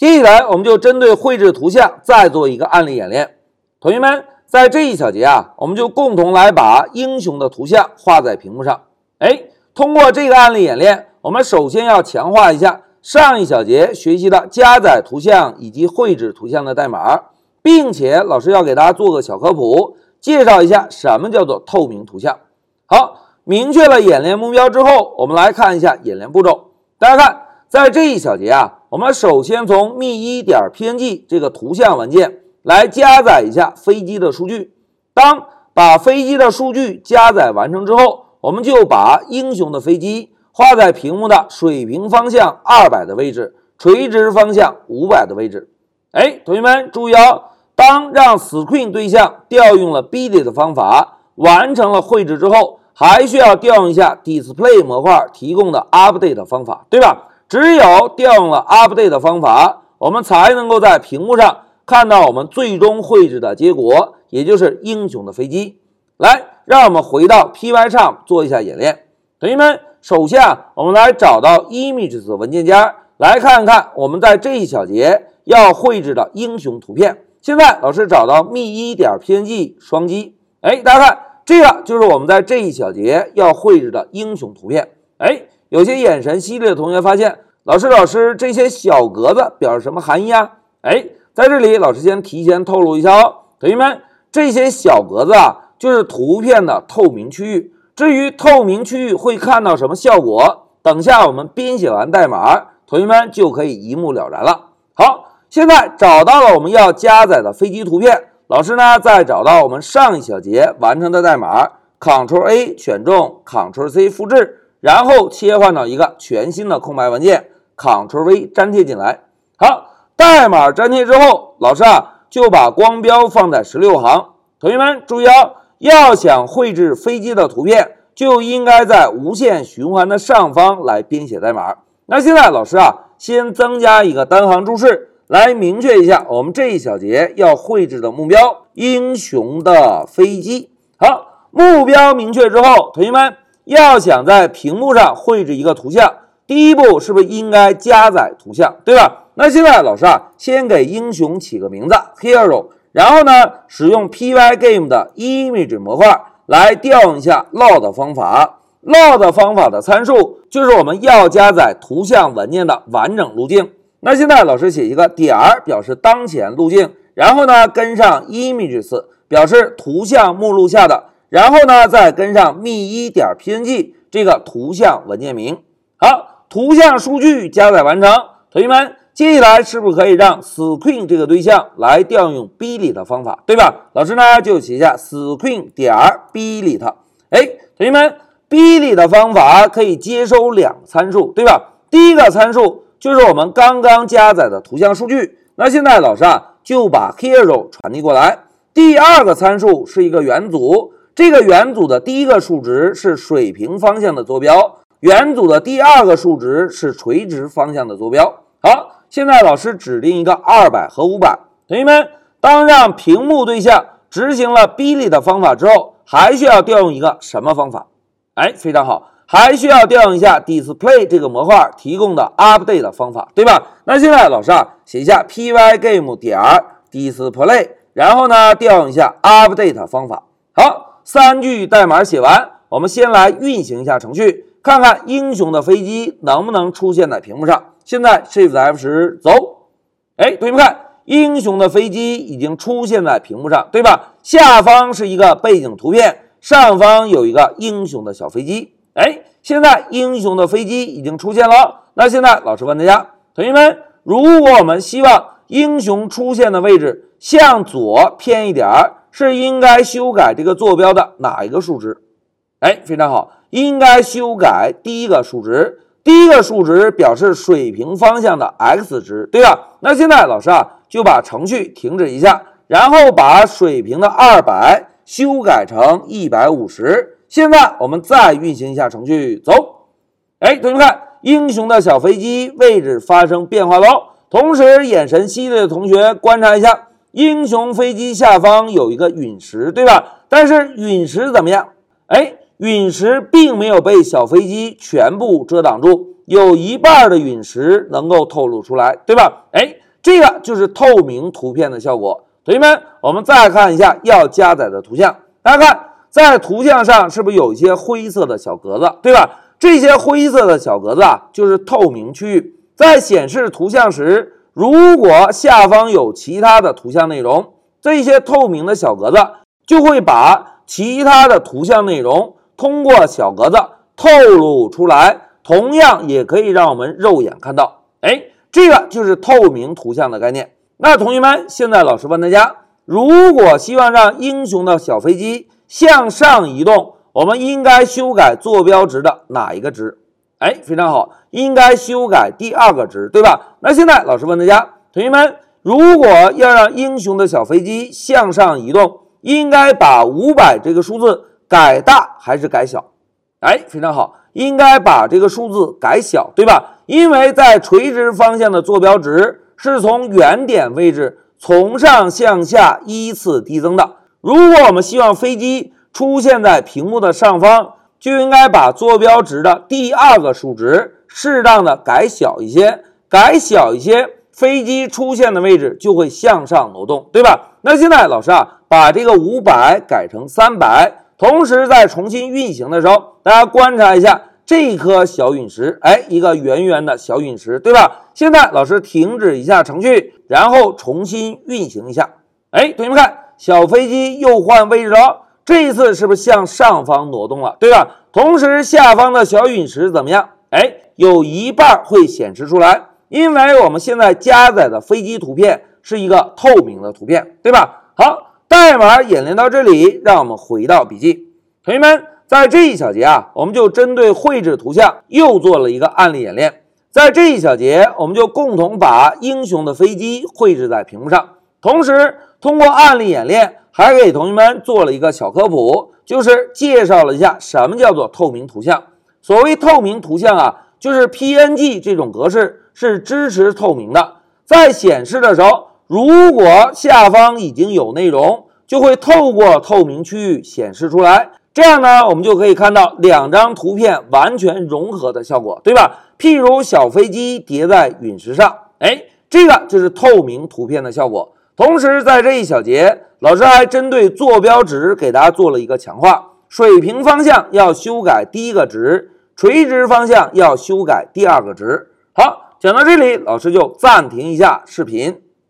接下来，我们就针对绘制图像再做一个案例演练。同学们，在这一小节啊，我们就共同来把英雄的图像画在屏幕上。哎，通过这个案例演练，我们首先要强化一下上一小节学习的加载图像以及绘制图像的代码，并且老师要给大家做个小科普，介绍一下什么叫做透明图像。好。明确了演练目标之后，我们来看一下演练步骤。大家看，在这一小节啊，我们首先从 mi 点 png 这个图像文件来加载一下飞机的数据。当把飞机的数据加载完成之后，我们就把英雄的飞机画在屏幕的水平方向二百的位置，垂直方向五百的位置。哎，同学们注意哦，当让 screen 对象调用了 b d 的方法完成了绘制之后。还需要调用一下 Display 模块提供的 Update 方法，对吧？只有调用了 Update 的方法，我们才能够在屏幕上看到我们最终绘制的结果，也就是英雄的飞机。来，让我们回到 Pycharm 做一下演练。同学们，首先啊，我们来找到 Images 文件夹，来看看我们在这一小节要绘制的英雄图片。现在老师找到 mi 点 png 双击，哎，大家看。这个就是我们在这一小节要绘制的英雄图片。哎，有些眼神犀利的同学发现，老师，老师，这些小格子表示什么含义啊？哎，在这里，老师先提前透露一下哦，同学们，这些小格子啊，就是图片的透明区域。至于透明区域会看到什么效果，等下我们编写完代码，同学们就可以一目了然了。好，现在找到了我们要加载的飞机图片。老师呢，再找到我们上一小节完成的代码，Ctrl A 选中，Ctrl C 复制，然后切换到一个全新的空白文件，Ctrl V 粘贴进来。好，代码粘贴之后，老师啊就把光标放在十六行。同学们注意哦，要想绘制飞机的图片，就应该在无限循环的上方来编写代码。那现在老师啊，先增加一个单行注释。来明确一下，我们这一小节要绘制的目标：英雄的飞机。好，目标明确之后，同学们要想在屏幕上绘制一个图像，第一步是不是应该加载图像，对吧？那现在老师啊，先给英雄起个名字，hero，然后呢，使用 Pygame 的 image 模块来调用一下 load 方法。load 方法的参数就是我们要加载图像文件的完整路径。那现在老师写一个点儿表示当前路径，然后呢跟上 images 表示图像目录下的，然后呢再跟上 me 一点 png 这个图像文件名。图像数据加载完成，同学们接下来是不是可以让 screen 这个对象来调用 billy 的方法，对吧？老师呢就写下 screen 点 billy。哎，同学们，billy 的方法可以接收两个参数，对吧？第一个参数。就是我们刚刚加载的图像数据。那现在老师啊就把 hero 传递过来。第二个参数是一个元组，这个元组的第一个数值是水平方向的坐标，元组的第二个数值是垂直方向的坐标。好，现在老师指定一个二百和五百。同学们，当让屏幕对象执行了 billy 的方法之后，还需要调用一个什么方法？哎，非常好。还需要调用一下 Display 这个模块提供的 Update 方法，对吧？那现在老师啊，写一下 Pygame 点 Display，然后呢，调用一下 Update 方法。好，三句代码写完，我们先来运行一下程序，看看英雄的飞机能不能出现在屏幕上。现在 Shift F 十走，哎，同学们看，英雄的飞机已经出现在屏幕上，对吧？下方是一个背景图片，上方有一个英雄的小飞机。哎，现在英雄的飞机已经出现了。那现在老师问大家，同学们，如果我们希望英雄出现的位置向左偏一点儿，是应该修改这个坐标的哪一个数值？哎，非常好，应该修改第一个数值。第一个数值表示水平方向的 x 值，对吧？那现在老师啊，就把程序停止一下，然后把水平的二百修改成一百五十。现在我们再运行一下程序，走。哎，同学们看，英雄的小飞机位置发生变化喽。同时，眼神犀利的同学观察一下，英雄飞机下方有一个陨石，对吧？但是陨石怎么样？哎，陨石并没有被小飞机全部遮挡住，有一半的陨石能够透露出来，对吧？哎，这个就是透明图片的效果。同学们，我们再看一下要加载的图像，大家看，在图像上是不是有一些灰色的小格子，对吧？这些灰色的小格子啊，就是透明区域。在显示图像时，如果下方有其他的图像内容，这些透明的小格子就会把其他的图像内容通过小格子透露出来，同样也可以让我们肉眼看到。哎，这个就是透明图像的概念。那同学们，现在老师问大家，如果希望让英雄的小飞机向上移动，我们应该修改坐标值的哪一个值？哎，非常好，应该修改第二个值，对吧？那现在老师问大家，同学们，如果要让英雄的小飞机向上移动，应该把五百这个数字改大还是改小？哎，非常好，应该把这个数字改小，对吧？因为在垂直方向的坐标值是从原点位置从上向下依次递增的。如果我们希望飞机出现在屏幕的上方，就应该把坐标值的第二个数值适当的改小一些，改小一些，飞机出现的位置就会向上挪动，对吧？那现在老师啊，把这个五百改成三百，同时在重新运行的时候，大家观察一下这颗小陨石，哎，一个圆圆的小陨石，对吧？现在老师停止一下程序，然后重新运行一下，哎，同学们看，小飞机又换位置了。这一次是不是向上方挪动了，对吧？同时下方的小陨石怎么样？哎，有一半会显示出来，因为我们现在加载的飞机图片是一个透明的图片，对吧？好，代码演练到这里，让我们回到笔记。同学们，在这一小节啊，我们就针对绘制图像又做了一个案例演练。在这一小节，我们就共同把英雄的飞机绘制在屏幕上，同时通过案例演练。还给同学们做了一个小科普，就是介绍了一下什么叫做透明图像。所谓透明图像啊，就是 PNG 这种格式是支持透明的，在显示的时候，如果下方已经有内容，就会透过透明区域显示出来。这样呢，我们就可以看到两张图片完全融合的效果，对吧？譬如小飞机叠在陨石上，哎，这个就是透明图片的效果。同时，在这一小节，老师还针对坐标值给大家做了一个强化：水平方向要修改第一个值，垂直方向要修改第二个值。好，讲到这里，老师就暂停一下视频。